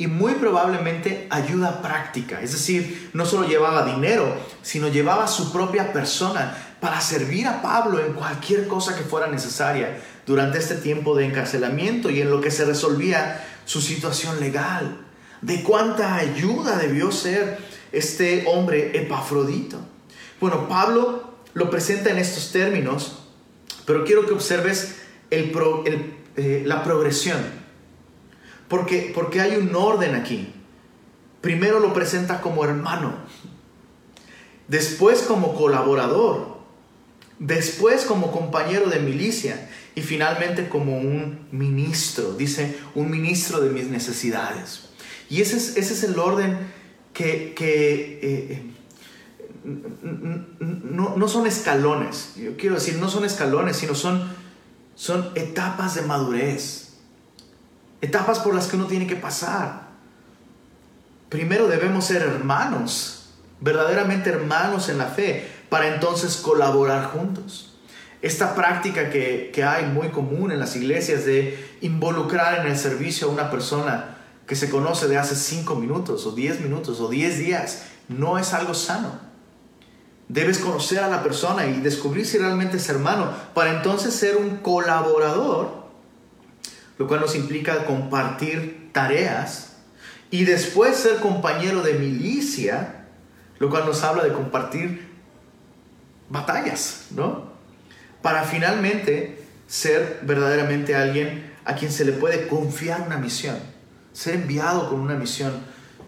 y muy probablemente ayuda práctica. Es decir, no solo llevaba dinero, sino llevaba su propia persona para servir a Pablo en cualquier cosa que fuera necesaria durante este tiempo de encarcelamiento y en lo que se resolvía su situación legal. De cuánta ayuda debió ser este hombre Epafrodito. Bueno, Pablo lo presenta en estos términos, pero quiero que observes el eh, la progresión porque, porque hay un orden aquí. Primero lo presenta como hermano, después como colaborador, después como compañero de milicia. Y finalmente como un ministro, dice, un ministro de mis necesidades. Y ese es, ese es el orden que, que eh, no, no, son escalones, yo quiero decir, no son escalones, sino son, son etapas de madurez etapas por las que uno tiene que pasar. Primero debemos ser hermanos, verdaderamente hermanos en la fe, para entonces colaborar juntos. Esta práctica que, hay muy común en las iglesias de involucrar en el servicio a una persona que se conoce de hace cinco minutos o diez minutos o diez días. No es algo sano. Debes conocer a la persona y descubrir si realmente es hermano para entonces ser un colaborador, lo cual nos implica compartir tareas y después ser compañero de milicia, lo cual nos habla de compartir batallas, ¿no? Para finalmente ser verdaderamente alguien a quien se le puede confiar una misión, ser enviado con una misión,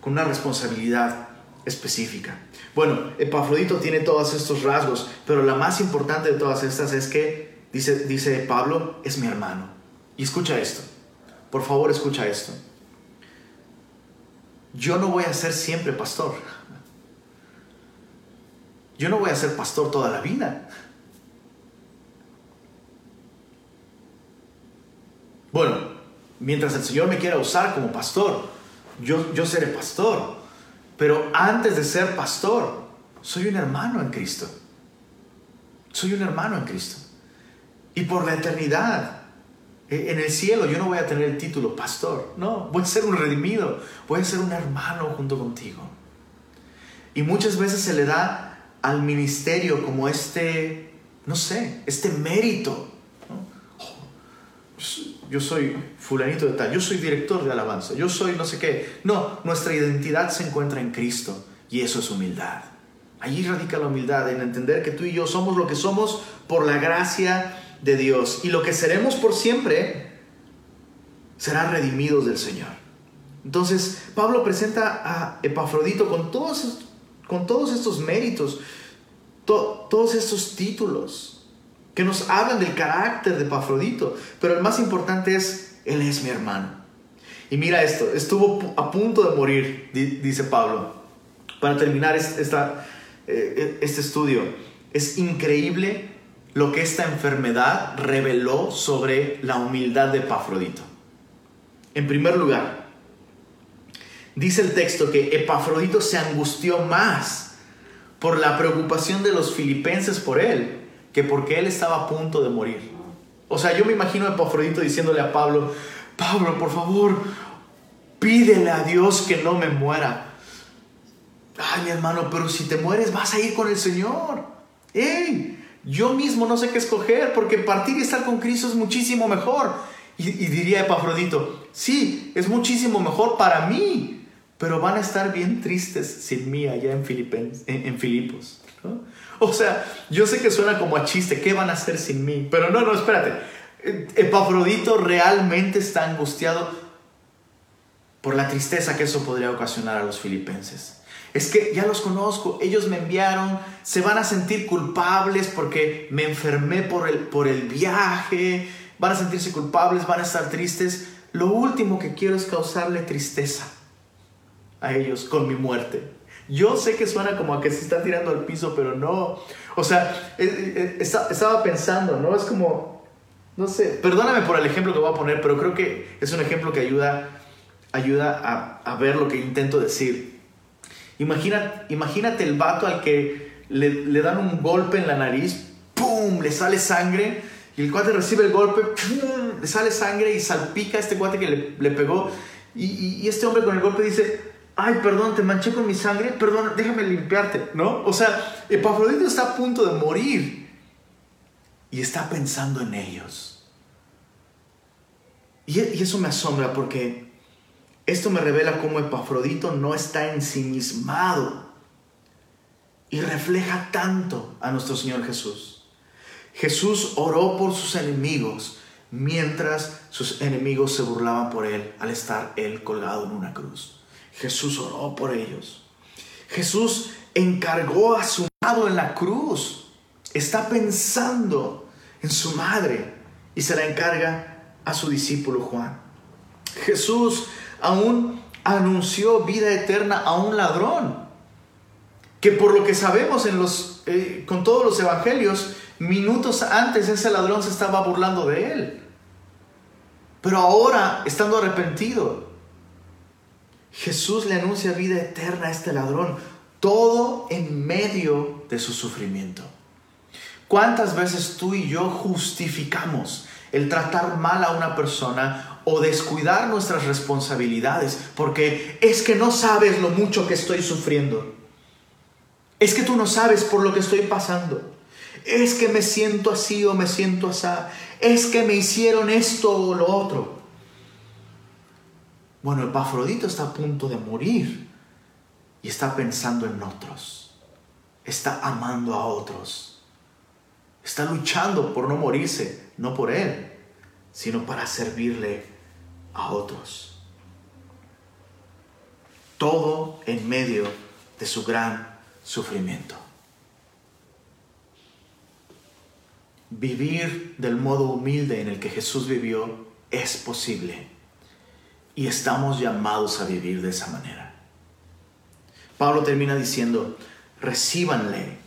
con una responsabilidad específica. Bueno, Epafrodito tiene todos estos rasgos, pero la más importante de todas estas es que, dice, dice Pablo, es mi hermano. Y escucha esto, por favor escucha esto. Yo no voy a ser siempre pastor. Yo no voy a ser pastor toda la vida. Bueno, mientras el Señor me quiera usar como pastor, yo, yo seré pastor. Pero antes de ser pastor, soy un hermano en Cristo. Soy un hermano en Cristo. Y por la eternidad, en el cielo, yo no voy a tener el título pastor. No, voy a ser un redimido. Voy a ser un hermano junto contigo. Y muchas veces se le da al ministerio como este, no sé, este mérito. Yo soy fulanito de tal, yo soy director de alabanza, yo soy no sé qué. No, nuestra identidad se encuentra en Cristo y eso es humildad. Allí radica la humildad, en entender que tú y yo somos lo que somos por la gracia de Dios y lo que seremos por siempre serán redimidos del Señor. Entonces, Pablo presenta a Epafrodito con todos, con todos estos méritos, todos estos títulos que nos hablan del carácter de Epafrodito, pero el más importante es, Él es mi hermano. Y mira esto, estuvo a punto de morir, dice Pablo, para terminar esta, eh, este estudio. Es increíble lo que esta enfermedad reveló sobre la humildad de Epafrodito. En primer lugar, dice el texto que Epafrodito se angustió más por la preocupación de los filipenses por él que porque él estaba a punto de morir. O sea, yo me imagino a Epafrodito diciéndole a Pablo, Pablo, por favor, pídele a Dios que no me muera. Ay, mi hermano, pero si te mueres vas a ir con el Señor. ¡Ey! Yo mismo no sé qué escoger porque partir y estar con Cristo es muchísimo mejor. Y, diría Epafrodito, sí, es muchísimo mejor para mí, pero van a estar bien tristes sin mí allá en, en, Filipos. O sea, yo sé que suena como a chiste, ¿qué van a hacer sin mí? Pero no, no, espérate. Epafrodito realmente está angustiado por la tristeza que eso podría ocasionar a los filipenses. Es que ya los conozco, ellos me enviaron, se van a sentir culpables porque me enfermé por el, por el viaje, van a sentirse culpables, van a estar tristes. Lo último que quiero es causarle tristeza a ellos con mi muerte. Yo sé que suena como a que se está tirando al piso, pero no. O sea, eh, eh, eh, estaba pensando, ¿no? Es como, no sé, perdóname por el ejemplo que voy a poner, pero creo que es un ejemplo que ayuda, ayuda a, ver lo que intento decir. Imagina, imagínate el vato al que le, dan un golpe en la nariz, ¡pum! Le sale sangre y el cuate recibe el golpe, ¡pum! Le sale sangre y salpica a este cuate que le, pegó. y este hombre con el golpe dice, ay, perdón, te manché con mi sangre, perdón, déjame limpiarte, ¿no? O sea, Epafrodito está a punto de morir y está pensando en ellos. Y, y eso me asombra porque esto me revela cómo Epafrodito no está ensimismado y refleja tanto a nuestro Señor Jesús. Jesús oró por sus enemigos mientras sus enemigos se burlaban por él al estar él colgado en una cruz. Jesús oró por ellos. Jesús encargó a su lado en la cruz. Está pensando en su madre y se la encarga a su discípulo Juan. Jesús aún anunció vida eterna a un ladrón, que por lo que sabemos en los, eh, con todos los evangelios, minutos antes ese ladrón se estaba burlando de él. Pero ahora, estando arrepentido, Jesús le anuncia vida eterna a este ladrón, todo en medio de su sufrimiento. ¿Cuántas veces tú y yo justificamos el tratar mal a una persona o descuidar nuestras responsabilidades porque es que no sabes lo mucho que estoy sufriendo? Es que tú no sabes por lo que estoy pasando. Es que me siento así o me siento así. Es que me hicieron esto o lo otro. Bueno, el Pafrodito está a punto de morir y está pensando en otros. Está amando a otros. Está luchando por no morirse, no por él, sino para servirle a otros. Todo en medio de su gran sufrimiento. Vivir del modo humilde en el que Jesús vivió es posible y estamos llamados a vivir de esa manera. Pablo termina diciendo, recíbanle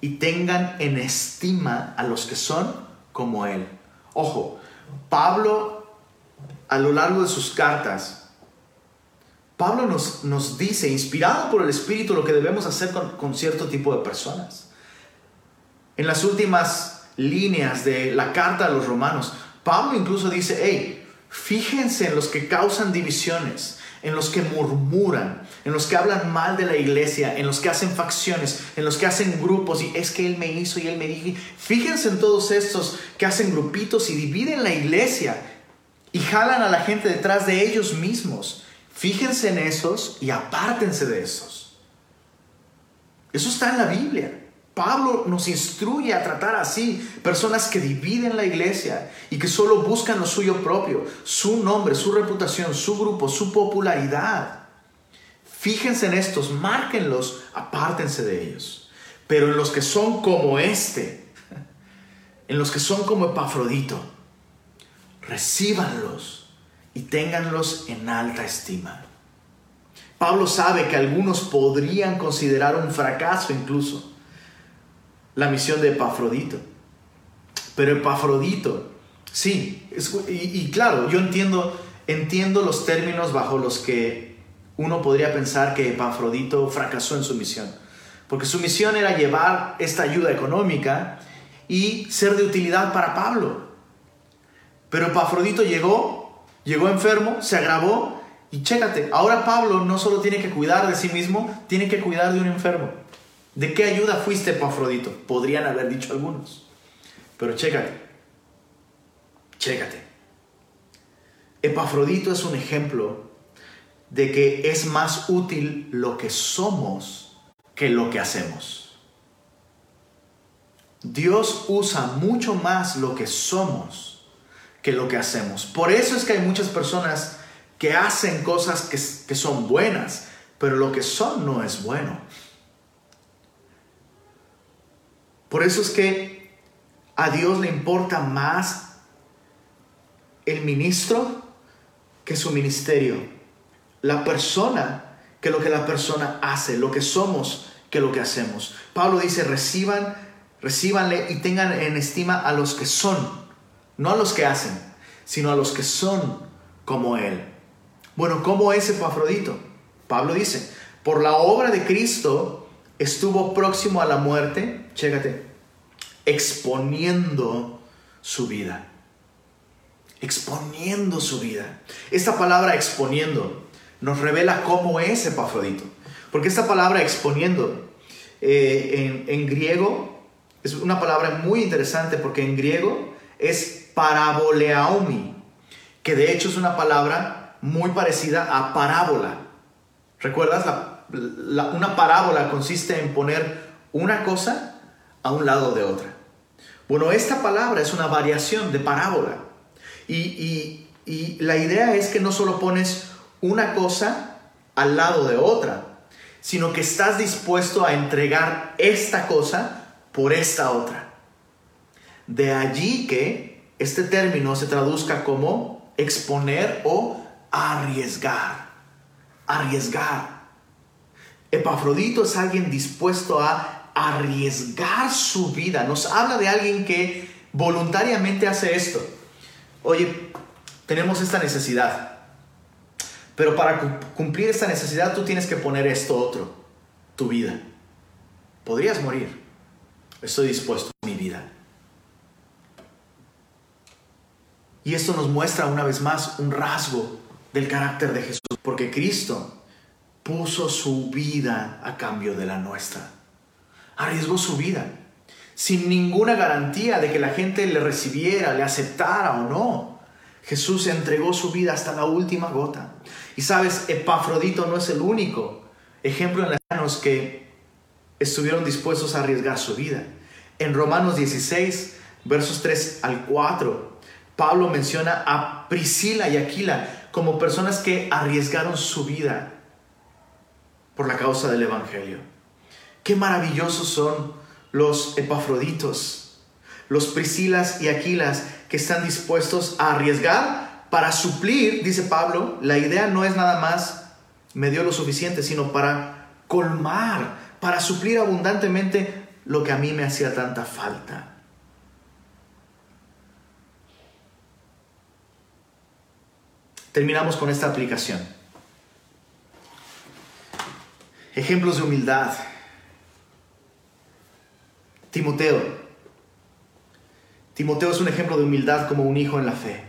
y tengan en estima a los que son como Él. Ojo, Pablo a lo largo de sus cartas, Pablo nos, nos dice, inspirado por el Espíritu, lo que debemos hacer con, con cierto tipo de personas. En las últimas líneas de la carta a los romanos, Pablo incluso dice, hey, fíjense en los que causan divisiones, en los que murmuran, en los que hablan mal de la iglesia, en los que hacen facciones, en los que hacen grupos y es que él me hizo y él me dijo. Fíjense en todos estos que hacen grupitos y dividen la iglesia y jalan a la gente detrás de ellos mismos. Fíjense en esos y apártense de esos. Eso está en la Biblia. Pablo nos instruye a tratar así personas que dividen la iglesia y que solo buscan lo suyo propio, su nombre, su reputación, su grupo, su popularidad. Fíjense en estos, márquenlos, apártense de ellos. Pero en los que son como este, en los que son como Epafrodito, recíbanlos y ténganlos en alta estima. Pablo sabe que algunos podrían considerar un fracaso incluso la misión de Epafrodito. Pero Epafrodito, sí, y, claro, yo entiendo, entiendo los términos bajo los que uno podría pensar que Epafrodito fracasó en su misión. Porque su misión era llevar esta ayuda económica y ser de utilidad para Pablo. Pero Epafrodito llegó, llegó enfermo, se agravó y chécate, ahora Pablo no solo tiene que cuidar de sí mismo, tiene que cuidar de un enfermo. ¿De qué ayuda fuiste, Epafrodito? Podrían haber dicho algunos. Pero chécate, chécate. Epafrodito es un ejemplo de que es más útil lo que somos que lo que hacemos. Dios usa mucho más lo que somos que lo que hacemos. Por eso es que hay muchas personas que hacen cosas que, que son buenas, pero lo que son no es bueno. Por eso es que a Dios le importa más el ministro que su ministerio. La persona que lo que la persona hace, lo que somos que lo que hacemos. Pablo dice, reciban, recibanle y tengan en estima a los que son, no a los que hacen, sino a los que son como Él. Bueno, ¿cómo es Epafrodito? Pablo dice, por la obra de Cristo estuvo próximo a la muerte, chécate, exponiendo su vida. Exponiendo su vida. Esta palabra exponiendo nos revela cómo es Epafrodito. Porque esta palabra exponiendo eh, en, en griego es una palabra muy interesante porque en griego es paraboleaumi, que de hecho es una palabra muy parecida a parábola. ¿Recuerdas la una parábola consiste en poner una cosa a un lado de otra. Bueno, esta palabra es una variación de parábola. Y, y la idea es que no solo pones una cosa al lado de otra, sino que estás dispuesto a entregar esta cosa por esta otra. De allí que este término se traduzca como exponer o arriesgar. Arriesgar. Epafrodito es alguien dispuesto a arriesgar su vida. Nos habla de alguien que voluntariamente hace esto. Oye, tenemos esta necesidad. Pero para cumplir esta necesidad tú tienes que poner esto otro, tu vida. Podrías morir. Estoy dispuesto a mi vida. Y esto nos muestra una vez más un rasgo del carácter de Jesús, porque Cristo puso su vida a cambio de la nuestra. Arriesgó su vida sin ninguna garantía de que la gente le recibiera, le aceptara o no. Jesús entregó su vida hasta la última gota. Y sabes, Epafrodito no es el único ejemplo en los que estuvieron dispuestos a arriesgar su vida. En Romanos 16, versos 3 al 4, Pablo menciona a Priscila y Aquila como personas que arriesgaron su vida por la causa del Evangelio. Qué maravillosos son los Epafroditos, los Priscilas y Aquilas que están dispuestos a arriesgar para suplir, dice Pablo, la idea no es nada más me dio lo suficiente, sino para colmar, para suplir abundantemente lo que a mí me hacía tanta falta. Terminamos con esta aplicación. Ejemplos de humildad. Timoteo. Timoteo es un ejemplo de humildad como un hijo en la fe.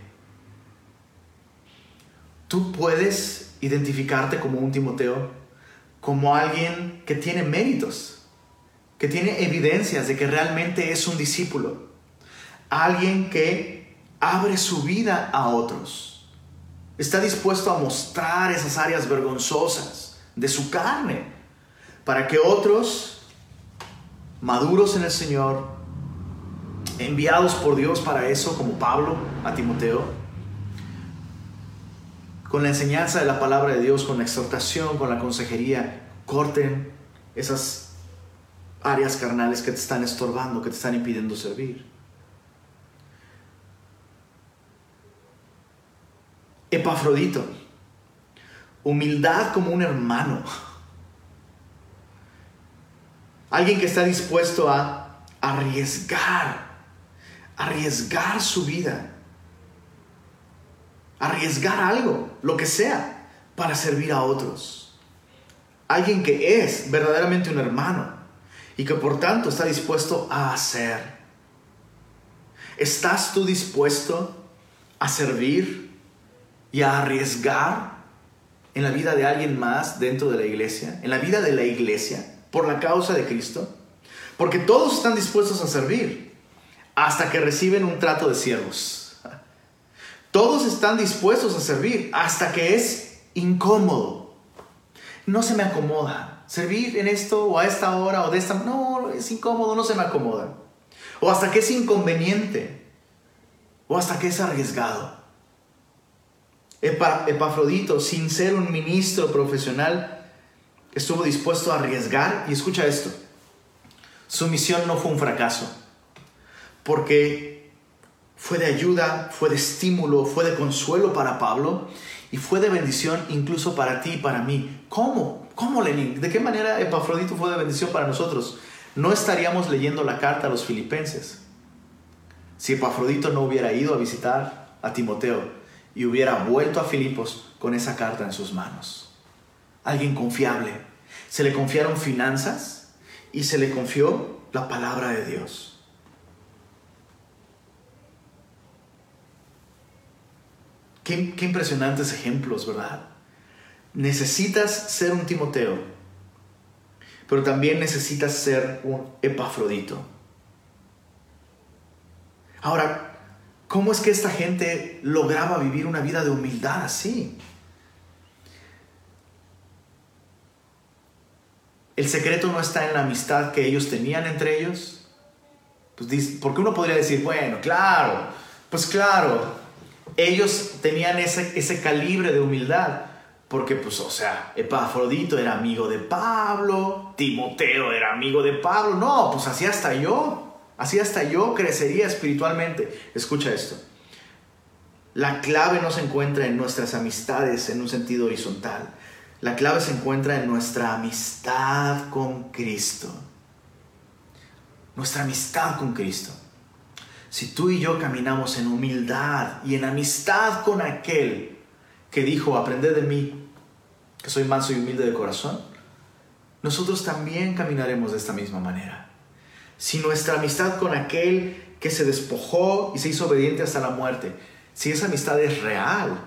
Tú puedes identificarte como un Timoteo, como alguien que tiene méritos, que tiene evidencias de que realmente es un discípulo, alguien que abre su vida a otros, está dispuesto a mostrar esas áreas vergonzosas de su carne para que otros, maduros en el Señor, enviados por Dios para eso, como Pablo a Timoteo, con la enseñanza de la palabra de Dios, con la exhortación, con la consejería, corten esas áreas carnales que te están estorbando, que te están impidiendo servir. Epafrodito, humildad como un hermano. Alguien que está dispuesto a arriesgar, arriesgar su vida, arriesgar algo, lo que sea, para servir a otros. Alguien que es verdaderamente un hermano y que por tanto está dispuesto a hacer. ¿Estás tú dispuesto a servir y a arriesgar en la vida de alguien más dentro de la iglesia, en la vida de la iglesia? por la causa de Cristo? Porque todos están dispuestos a servir hasta que reciben un trato de siervos. Todos están dispuestos a servir hasta que es incómodo. No se me acomoda. Servir en esto o a esta hora o de esta... No, es incómodo, no se me acomoda. O hasta que es inconveniente. O hasta que es arriesgado. Epafrodito, sin ser un ministro profesional, estuvo dispuesto a arriesgar y escucha esto, su misión no fue un fracaso, porque fue de ayuda, fue de estímulo, fue de consuelo para Pablo y fue de bendición incluso para ti y para mí. ¿Cómo? ¿Cómo, Lenin? ¿De qué manera Epafrodito fue de bendición para nosotros? No estaríamos leyendo la carta a los filipenses si Epafrodito no hubiera ido a visitar a Timoteo y hubiera vuelto a Filipos con esa carta en sus manos alguien confiable. Se le confiaron finanzas y se le confió la palabra de Dios. Qué, impresionantes ejemplos, ¿verdad? Necesitas ser un Timoteo, pero también necesitas ser un Epafrodito. Ahora, ¿cómo es que esta gente lograba vivir una vida de humildad así? el secreto no está en la amistad que ellos tenían entre ellos. Pues, porque uno podría decir, bueno, claro, pues claro, ellos tenían ese, ese calibre de humildad. Porque, pues, o sea, Epafrodito era amigo de Pablo, Timoteo era amigo de Pablo. No, pues así hasta yo, así hasta yo crecería espiritualmente. Escucha esto. La clave no se encuentra en nuestras amistades en un sentido horizontal. La clave se encuentra en nuestra amistad con Cristo. Nuestra amistad con Cristo. Si tú y yo caminamos en humildad y en amistad con aquel que dijo, aprended de mí, que soy manso y humilde de corazón, nosotros también caminaremos de esta misma manera. Si nuestra amistad con aquel que se despojó y se hizo obediente hasta la muerte, si esa amistad es real,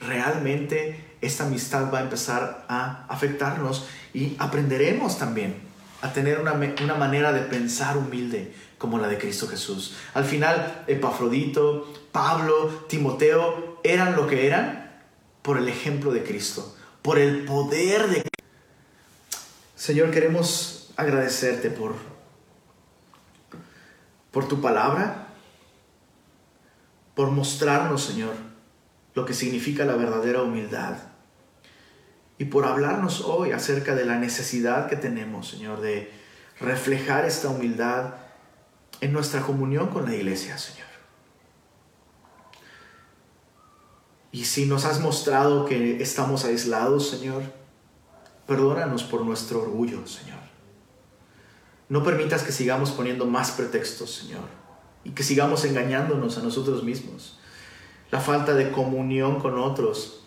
realmente esta amistad va a empezar a afectarnos y aprenderemos también a tener una, una, manera de pensar humilde como la de Cristo Jesús. Al final, Epafrodito, Pablo, Timoteo eran lo que eran por el ejemplo de Cristo, por el poder de Señor, queremos agradecerte por, por tu palabra, por mostrarnos, Señor, lo que significa la verdadera humildad y por hablarnos hoy acerca de la necesidad que tenemos, Señor, de reflejar esta humildad en nuestra comunión con la iglesia, Señor. Y si nos has mostrado que estamos aislados, Señor, perdónanos por nuestro orgullo, Señor. No permitas que sigamos poniendo más pretextos, Señor, y que sigamos engañándonos a nosotros mismos. La falta de comunión con otros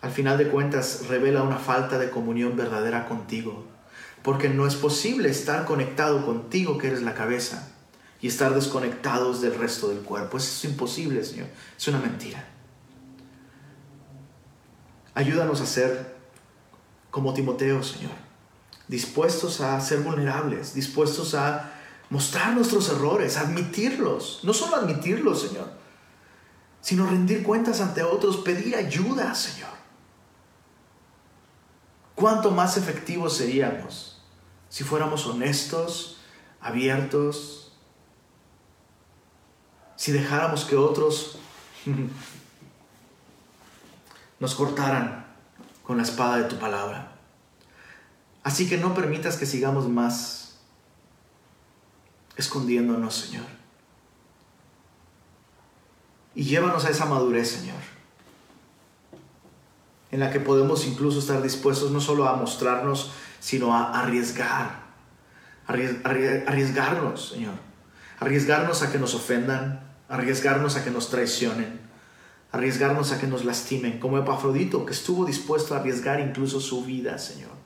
al final de cuentas revela una falta de comunión verdadera contigo, porque no es posible estar conectado contigo que eres la cabeza y estar desconectados del resto del cuerpo. Es imposible, Señor. Es una mentira. Ayúdanos a ser como Timoteo, Señor, dispuestos a ser vulnerables, dispuestos a mostrar nuestros errores, admitirlos, no solo admitirlos, Señor, sino rendir cuentas ante otros, pedir ayuda, Señor. ¿Cuánto más efectivos seríamos si fuéramos honestos, abiertos, si dejáramos que otros nos cortaran con la espada de tu palabra? Así que no permitas que sigamos más escondiéndonos, Señor. Y llévanos a esa madurez, Señor en la que podemos incluso estar dispuestos no solo a mostrarnos, sino a arriesgar, arriesgarnos, Señor, arriesgarnos a que nos ofendan, arriesgarnos a que nos traicionen, arriesgarnos a que nos lastimen, como Epafrodito, que estuvo dispuesto a arriesgar incluso su vida, Señor,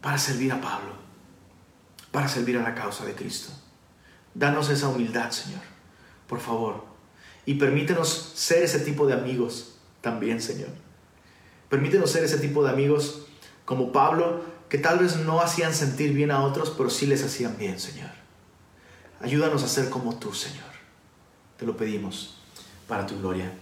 para servir a Pablo, para servir a la causa de Cristo. Danos esa humildad, Señor, por favor, y permítenos ser ese tipo de amigos también, Señor Permítenos ser ese tipo de amigos como Pablo, que tal vez no hacían sentir bien a otros, pero sí les hacían bien, Señor. Ayúdanos a ser como tú, Señor. Te lo pedimos para tu gloria.